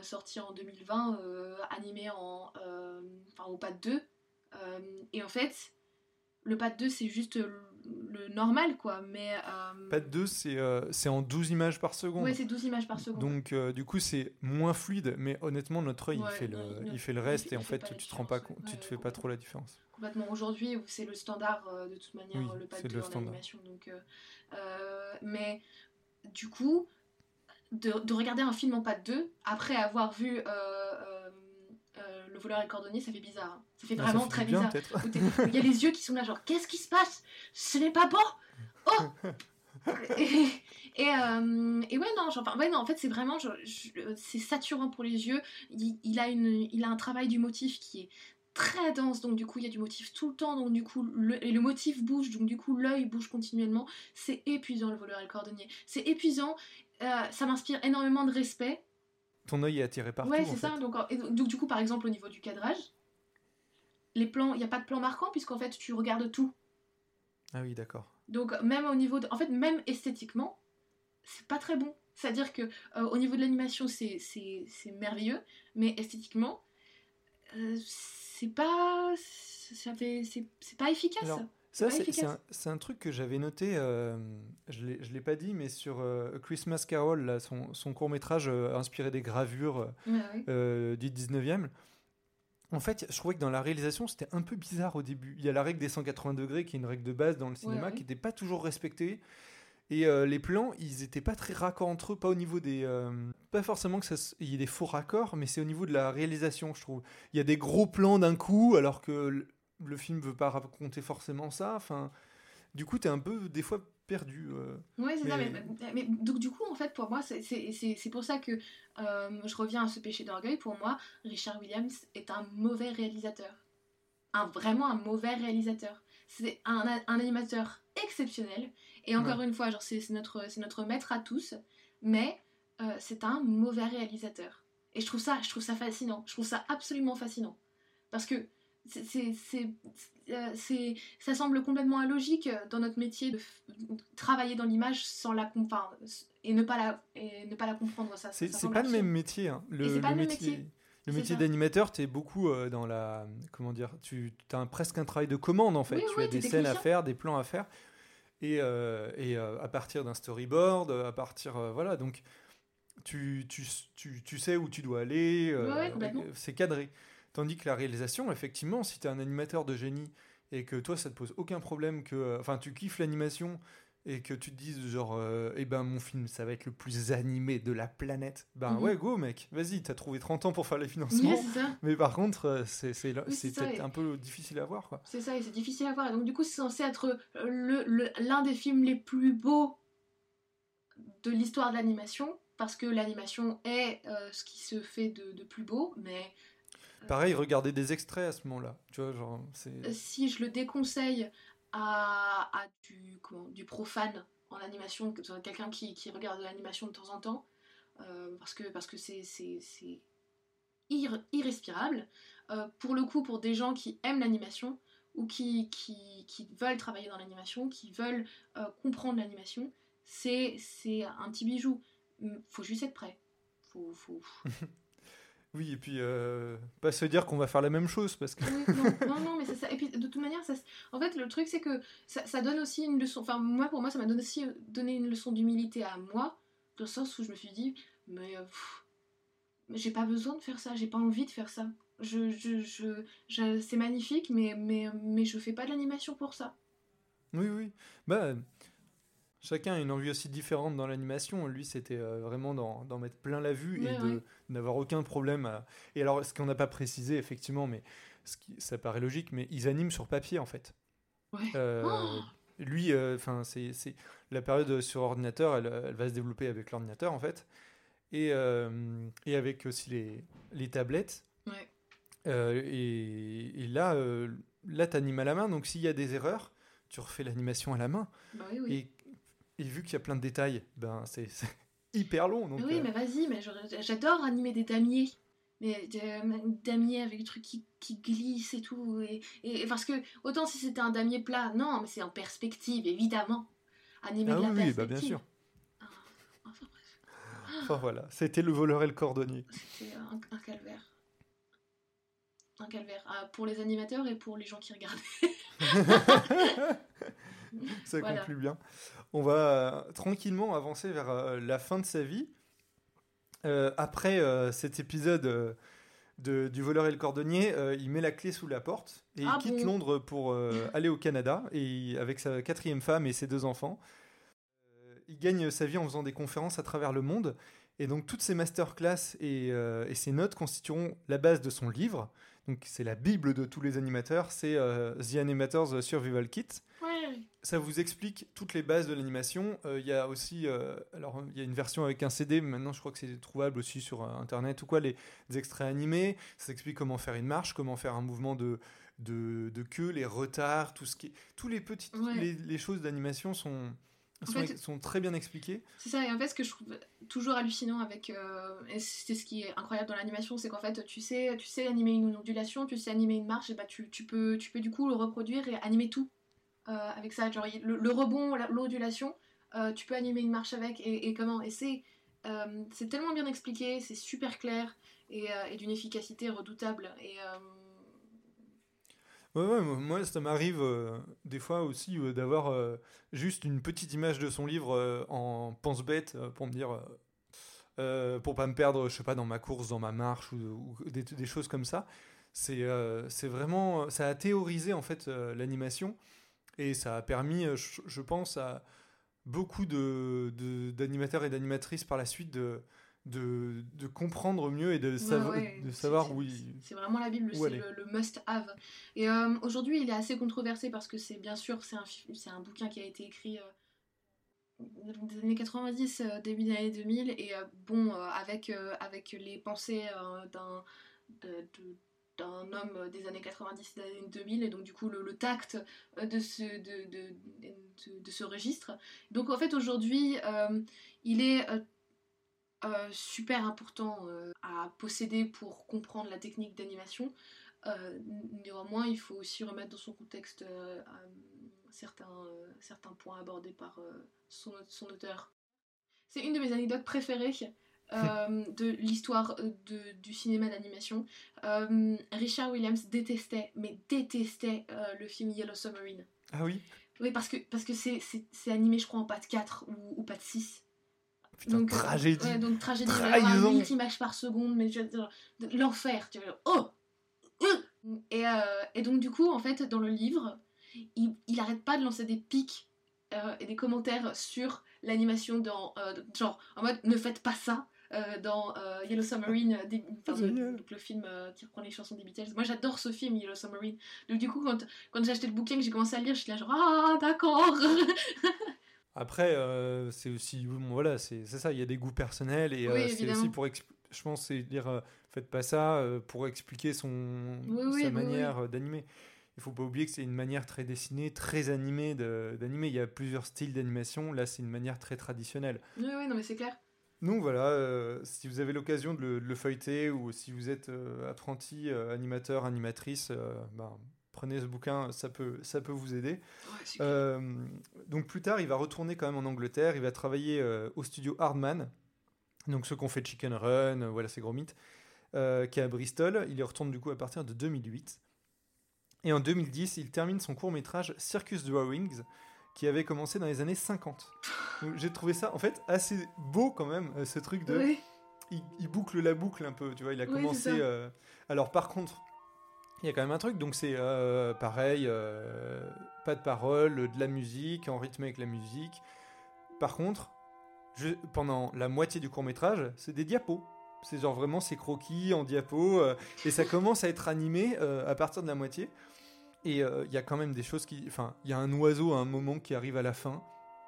sorti en 2020, euh, animé en, euh, enfin, au pad 2. et en fait, le pad 2, c'est juste le normal quoi mais euh... pad 2 c'est c'est en 12 images par seconde. Ouais c'est 12 images par seconde. Donc du coup c'est moins fluide mais honnêtement notre œil il fait le il, fait le reste et en fait tu te rends pas compte tu te fais pas trop la différence. complètement. Aujourd'hui c'est le standard de toute manière le pad 2 en animation donc mais du coup de, regarder un film en pas deux après avoir vu euh, euh, euh, Le voleur et le cordonnier, ça fait bizarre. Hein. Ça fait vraiment très bizarre. Il y a les yeux qui sont là, genre, qu'est-ce qui se passe? Ce n'est pas bon Oh et, et, ouais, non, enfin, ouais, non, en fait, c'est vraiment, c'est saturant pour les yeux. Il, a une, il a un travail du motif qui est très dense, donc du coup il y a du motif tout le temps, donc du coup le, et le motif bouge, donc du coup l'œil bouge continuellement. C'est épuisant le voleur et le cordonnier. C'est épuisant euh, ça m'inspire énormément de respect. Ton œil est attiré partout. Ouais, c'est ça. Donc, donc, du coup, par exemple, au niveau du cadrage, les plans, il n'y a pas de plan marquant puisqu'en fait, tu regardes tout. Ah oui, d'accord. Donc, même au niveau, de, en fait, même esthétiquement, c'est pas très bon. C'est-à-dire que euh, au niveau de l'animation, c'est merveilleux, mais esthétiquement, euh, c'est pas, c'est pas efficace. Ça, c'est un, truc que j'avais noté, euh, je ne l'ai pas dit, mais sur euh, Christmas Carol, là, son, son court-métrage euh, inspiré des gravures du 19e. En fait, je trouvais que dans la réalisation, c'était un peu bizarre au début. Il y a la règle des 180 degrés, qui est une règle de base dans le cinéma, qui n'était pas toujours respectée. Et euh, les plans, ils étaient pas très raccords entre eux, pas au niveau des. euh, pas forcément que ça s- il y ait des faux raccords, mais c'est au niveau de la réalisation, je trouve. Il y a des gros plans d'un coup, alors que le, film veut pas raconter forcément ça. Enfin, du coup, t'es un peu, des fois, perdu. euh. Oui, c'est ça. Mais- donc, du coup, en fait, pour moi, c'est- c'est c'est- c'est pour ça que euh, je reviens à ce péché d'orgueil. Pour moi, Richard Williams est un mauvais réalisateur. Un, vraiment un mauvais réalisateur. C'est un, un animateur exceptionnel. Et encore une fois, genre, c'est c'est notre, notre maître à tous. Mais euh, c'est un mauvais réalisateur. Et je trouve, ça, je trouve ça fascinant. Je trouve ça absolument fascinant. Parce que c'est- euh, c'est- ça semble complètement illogique euh, dans notre métier de travailler dans l'image sans la enfin, et ne pas la et ne pas la comprendre ça C'est pas le même métier. hein. Le, pas le métier. métier. Le métier d'animateur, tu es beaucoup euh, dans la. Comment dire Tu as un- presque un travail de commande en fait. Oui, tu oui, as des scènes à faire, des plans à faire. Et, euh, et euh, à partir d'un storyboard, à partir. euh, voilà, donc tu, tu, tu, tu sais où tu dois aller. Ouais, ouais, complètement. c'est cadré. Tandis que la réalisation, effectivement, si tu es un animateur de génie et que toi, ça te pose aucun problème, que. euh, Enfin, tu kiffes l'animation et que tu te dises genre euh, eh ben mon film ça va être le plus animé de la planète ben Mhm. ouais go mec vas-y t'as trouvé 30 ans pour faire les Oui, financements c'est ça. mais par contre euh, c'est Oui, peut-être et- un peu difficile à voir quoi C'est ça, et c'est difficile à voir. Et donc, du coup, c'est censé être l'un des films les plus beaux de l'histoire de l'animation, parce que l'animation est euh, ce qui se fait de, de plus beau, mais pareil regardez des extraits à ce moment là tu vois genre c'est euh, si je le déconseille à, à du, comment, du profane en animation, quelqu'un qui, qui regarde de l'animation de temps en temps, euh, parce que parce que c'est c'est- c'est ir- irrespirable. Euh, pour le coup, pour des gens qui aiment l'animation ou qui, qui, qui veulent travailler dans l'animation, qui veulent euh, comprendre l'animation, c'est c'est un petit bijou. Hum, Faut juste être prêt. Faut, faut... (laughs) oui et puis euh, pas se dire qu'on va faire la même chose parce que Oui, non, non, non, mais c'est ça. Et puis de toute manière, ça, en fait, le truc c'est que ça, ça donne aussi une leçon. Enfin, moi, pour moi, ça m'a donné aussi euh, donné une leçon d'humilité à moi, dans le sens où je me suis dit, mais euh, mais j'ai pas besoin de faire ça, j'ai pas envie de faire ça. Je, je, je, je- c'est magnifique, mais, mais, mais je fais pas de l'animation pour ça. oui oui bah chacun a une envie aussi différente dans l'animation lui c'était euh, vraiment d'en mettre plein la vue et de n'avoir aucun problème à... et alors ce qu'on n'a pas précisé effectivement mais ce qui, ça paraît logique mais ils animent sur papier en fait Ouais. Euh, Oh lui, enfin, c'est c'est- la période sur ordinateur, elle, elle va se développer avec l'ordinateur en fait, et, euh, et avec aussi les, les tablettes. Ouais. Euh, et, et là, euh, là, t'animes à la main, donc s'il y a des erreurs, tu refais l'animation à la main. Bah oui, oui. Et, et vu qu'il y a plein de détails, ben c'est (laughs) hyper long. Donc, oui, euh, mais vas-y, mais j'adore animer des damiers. Mais euh, damiers avec des trucs qui, qui glissent et tout. Et, et- parce que, autant si c'était un damier plat, non, mais c'est en perspective, évidemment. Animer ah de la oui, oui, perspective. bah, bien sûr. Ah, enfin bref, Enfin voilà, c'était le voleur et le cordonnier. c'était un, un calvaire. Un calvaire. Ah, pour les animateurs et pour les gens qui regardent. (laughs) (laughs) (laughs) Ça Voilà. conclut bien. On va euh, tranquillement avancer vers euh, la fin de sa vie. Euh, après cet épisode de, du voleur et le cordonnier, il met la clé sous la porte et Ah il quitte bon Londres pour (laughs) aller au Canada et avec sa quatrième femme et ses deux enfants. Il gagne sa vie en faisant des conférences à travers le monde. Et donc toutes ces masterclass et, euh, et ces notes constitueront la base de son livre. Donc c'est la bible de tous les animateurs, c'est euh, The Animator's Survival Kit. Ça vous explique toutes les bases de l'animation. Euh, Il y a aussi, euh, alors il y a une version avec un CD, mais maintenant je crois que c'est trouvable aussi sur euh, internet ou quoi, les, extraits animés. Ça explique comment faire une marche, comment faire un mouvement de, de, de queue, les retards, tout ce qui, tous les petites, Ouais. les, les choses d'animation sont, sont, fait- sont très bien expliquées. C'est ça, et en fait, ce que je trouve toujours hallucinant avec. et c'est ce qui est incroyable dans l'animation, c'est qu'en fait, tu sais, tu sais animer une ondulation, tu sais animer une marche, et bah tu, tu, peux, tu peux du coup le reproduire et animer tout avec ça. Genre, le, rebond, la- l'ondulation, euh, tu peux animer une marche avec, et, comment Et c'est. euh, c'est tellement bien expliqué, c'est super clair et, euh, d'une efficacité redoutable. Euh, moi- ça m'arrive euh, des fois aussi euh, d'avoir euh, juste une petite image de son livre euh, en pense-bête euh, pour me dire, euh, euh, pour pas me perdre, je sais pas, dans ma course, dans ma marche ou, des, choses comme ça. C'est euh, vraiment, ça a théorisé en fait euh, l'animation et ça a permis, euh, je, pense, à, beaucoup de, de- d'animateurs et d'animatrices par la suite de, de, de comprendre mieux et de, savo- ouais, de savoir où ils... C'est vraiment la Bible, c'est le, le must-have. Et euh, aujourd'hui, il est assez controversé parce que c'est bien sûr, c'est un, un bouquin qui a été écrit euh, des années 90, euh, début des années 2000, et bon, avec, avec les pensées d'un de- de- d'un homme des années 90 des années 2000 et donc du coup le, tact euh, de ce, de, de, de- ce registre donc en fait aujourd'hui euh, il est euh, euh, super important euh, à posséder pour comprendre la technique d'animation. Euh, néanmoins, il faut aussi remettre dans son contexte euh, euh, certains, euh, certains points abordés par euh, son, son auteur. C'est une de mes anecdotes préférées euh, de l'histoire euh, de- du cinéma d'animation. Euh, Richard Williams détestait, mais détestait euh, le film Yellow Submarine. Ah oui? Oui, parce que parce que c'est c'est- c'est animé, je crois, en patte 4 ou, ou patte 6. Putain, euh, tragédie. ouais, donc tragédie, il va y Trahison. avoir 1000 images par seconde, mais de- l'enfer, tu vois. Oh Euh et, et donc, du coup, en fait, dans le livre, il, il arrête pas de lancer des pics et des commentaires sur l'animation dans. genre, en mode, ne faites pas ça. Euh, dans euh, Yellow Submarine, euh, des- enfin, Génial. donc le film euh, qui reprend les chansons des Beatles. Moi j'adore ce film, Yellow Submarine. Donc du coup, quand, quand j'ai acheté le bouquin, que j'ai commencé à le lire, je suis là genre, ah d'accord (laughs) Après, euh, c'est aussi, bon, voilà, c'est ça, il y a des goûts personnels et euh, Oui, c'est aussi pour, je pense, c'est dire, euh, faites pas ça euh, pour expliquer son, Oui, sa oui, manière d'animer. Il faut pas oublier que c'est une manière très dessinée, très animée d'animer. Il y a plusieurs styles d'animation. Là, c'est une manière très traditionnelle. Oui, oui, non mais c'est clair. Donc voilà, euh, si vous avez l'occasion de le, de le feuilleter ou si vous êtes euh, apprenti euh, animateur, animatrice, ben, prenez ce bouquin, ça peut, ça peut vous aider. Ouais, c'est donc plus tard, il va retourner quand même en Angleterre. Il va travailler au studio Hardman, donc ceux qu'on fait Chicken Run, voilà ces gros mythes, qui est à Bristol. Il y retourne du coup à partir de 2008. Et en 2010, il termine son court métrage Circus Drawings, qui avait commencé dans les années 50. Donc, J'ai trouvé ça en fait assez beau quand même, euh, ce truc de il, il boucle la boucle un peu, tu vois. Il a Oui, commencé. euh, Alors par contre, il y a quand même un truc, donc c'est euh, pareil, euh, pas de parole, de la musique, en rythme avec la musique. Par contre, je- pendant la moitié du court métrage, c'est des diapos. C'est genre vraiment ces croquis en diapo, euh, et ça commence à être animé à partir de la moitié. Et euh, il y a quand même des choses qui. Enfin, il y a un oiseau à un moment qui arrive à la fin.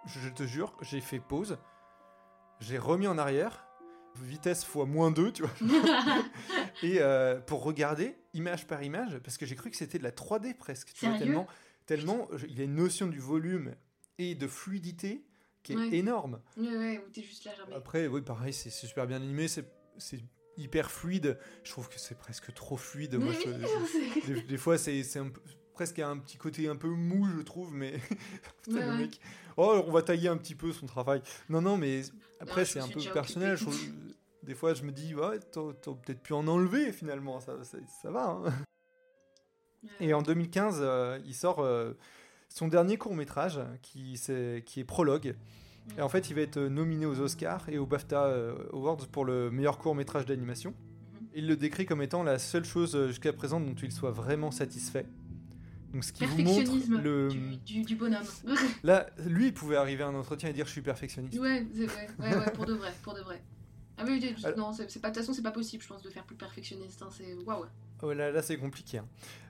Je, te jure, j'ai fait pause. J'ai remis en arrière. Vitesse fois moins 2, tu vois. (laughs) Et euh, pour regarder, image par image, parce que j'ai cru que c'était de la 3D presque. tu vois, Sérieux? tellement, tellement il a une notion du volume et de fluidité qui est Ouais. énorme. Ouais, ouais, où t'es juste là, jamais. Après, oui, pareil, c'est super bien animé, c'est hyper fluide. Je trouve que c'est presque trop fluide. Moi, je- je- (laughs) des, des fois, c'est un peu- presque un petit côté un peu mou, je trouve, mais (laughs) Putain, Ouais, le ouais. mec, oh, on va tailler un petit peu son travail. Non, non, mais après, c'est un peu personnel. je des fois, je me dis, ouais, t'aurais peut-être pu en enlever finalement, ça, ça, ça va. hein. Ouais. Et en 2015, euh, il sort euh, son dernier court métrage qui, qui est Prologue. Et en fait, il va être nominé aux Oscars et aux BAFTA euh, Awards pour le meilleur court métrage d'animation. Mhm. Il le décrit comme étant la seule chose euh, jusqu'à présent dont il soit vraiment satisfait. Donc, ce qui vous montre Perfectionnisme le. du, du, du bonhomme. Là, lui, il pouvait arriver à un entretien et dire Je suis perfectionniste. ouais, c'est vrai. Ouais, ouais, pour de vrai, pour de vrai. Ah oui, Alors- non, c'est pas, de toute façon, c'est pas possible, je pense, de faire plus perfectionniste. hein, c'est waouh. Oh là, là c'est compliqué. hein.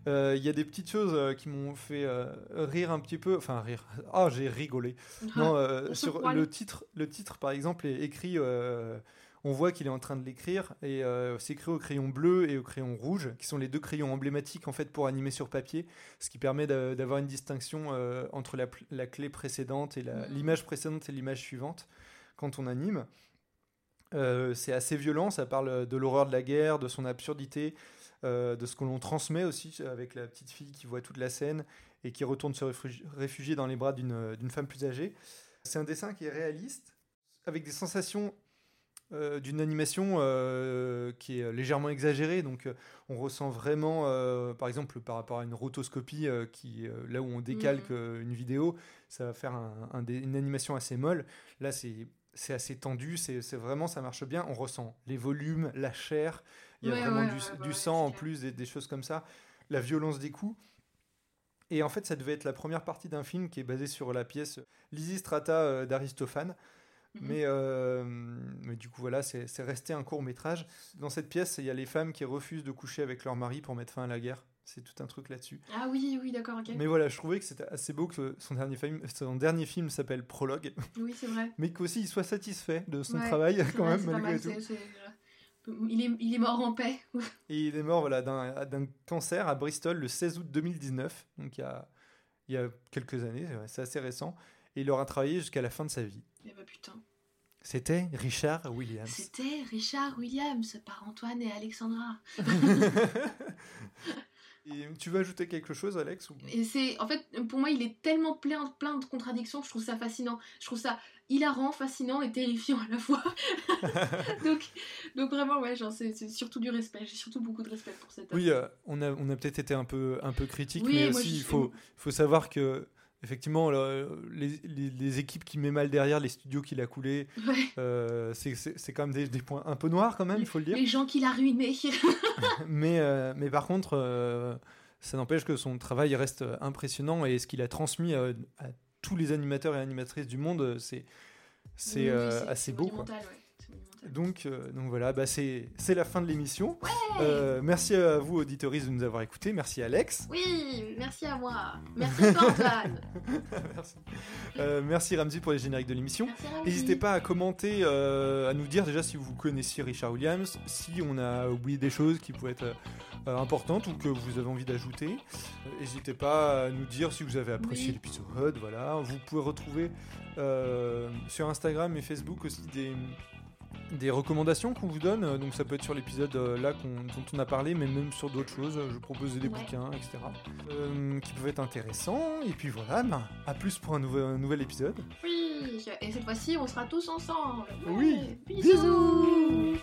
Euh, Il y a des petites choses euh, qui m'ont fait euh, rire un petit peu. Enfin, rire. Ah, j'ai rigolé. Non, euh, On se sur le titre, le titre par exemple est écrit. On voit qu'il est en train de l'écrire et euh, c'est écrit au crayon bleu et au crayon rouge, qui sont les deux crayons emblématiques en fait pour animer sur papier, ce qui permet d'a- d'avoir une distinction euh, entre la, clé précédente et Mhm. l'image précédente et l'image suivante quand on anime. Euh, c'est assez violent, ça parle de l'horreur de la guerre, de son absurdité, euh, de ce que l'on transmet aussi avec la petite fille qui voit toute la scène et qui retourne se réfugi- réfugier dans les bras d'une femme plus âgée. C'est un dessin qui est réaliste, avec des sensations euh, d'une animation euh, qui est légèrement exagérée. Donc, euh, on ressent vraiment, par exemple, par rapport à une rotoscopie, qui, là où on décalque Mhm. une vidéo, ça va faire un- un dé- une animation assez molle. Là, c'est c'est assez tendu, c'est vraiment, ça marche bien. On ressent les volumes, la chair, il y a Ouais, vraiment ouais, du, ouais, du ouais, sang en plus, des, des choses comme ça, la violence des coups. Et en fait, ça devait être la première partie d'un film qui est basé sur la pièce Lysistrata d'Aristophane. Mhm. Mais, euh, mais du coup, voilà, c'est resté un court métrage. Dans cette pièce, il y a les femmes qui refusent de coucher avec leur mari pour mettre fin à la guerre. C'est tout un truc là-dessus. Ah oui, oui, d'accord, ok. Mais voilà, je trouvais que c'était assez beau que son dernier film, son dernier film s'appelle Prologue, Oui, c'est vrai. mais qu'aussi il soit satisfait de son Ouais, travail quand vrai, même malgré mal, tout. c'est- Il est, il est mort en paix. (laughs) Et il est mort voilà, d'un cancer à Bristol le 16 août 2019, donc il y a, il y a quelques années, c'est assez récent. Et il aura travaillé jusqu'à la fin de sa vie. Eh bah putain. C'était Richard Williams. C'était Richard Williams par Antoine et Alexandra. (laughs) (laughs) Et tu veux ajouter quelque chose, Alex ou... Et c'est, en fait, pour moi, il est tellement plein, plein de contradictions. Je trouve ça fascinant. Je trouve ça hilarant, fascinant et terrifiant à la fois. (laughs) donc, donc vraiment, ouais, genre, c'est c'est surtout du respect. J'ai surtout beaucoup de respect pour cette œuvre. Oui, euh, on a, on a peut-être été un peu, un peu critique, Oui, mais aussi je il suis- faut, faut savoir que effectivement le- les, les- les équipes qui met mal derrière, les studios qu'il a coulés, Ouais. euh, c'est- quand même des, des points un peu noirs quand même, il faut le dire. Les gens qu'il a ruinés. (laughs) mais, euh, mais par contre, euh, ça n'empêche que son travail reste impressionnant et ce qu'il a transmis à, à tous les animateurs et animatrices du monde, c'est Oui, assez beau. Quoi. monumental, ouais. Donc, euh, donc voilà, bah c'est la fin de l'émission. Euh, merci à vous, auditoristes, de nous avoir écoutés. Merci Alex. Oui, merci à moi. Merci Antoine. (laughs) merci. Euh, merci Ramsey pour les génériques de l'émission. N'hésitez pas à commenter, à nous dire déjà si vous connaissiez Richard Williams, si on a oublié des choses qui pouvaient être importantes ou que vous avez envie d'ajouter. N'hésitez pas à nous dire si vous avez apprécié Oui. l'épisode. Voilà, vous pouvez retrouver sur Instagram et Facebook aussi des des recommandations qu'on vous donne, euh, donc ça peut être sur l'épisode euh, là dont on a parlé, mais même sur d'autres choses, je proposais des Ouais. bouquins, etc., euh, qui peuvent être intéressants, et puis voilà, ben, à plus pour un nouvel, un nouvel épisode. Oui, et cette fois-ci, on sera tous ensemble. Oui. Bisous.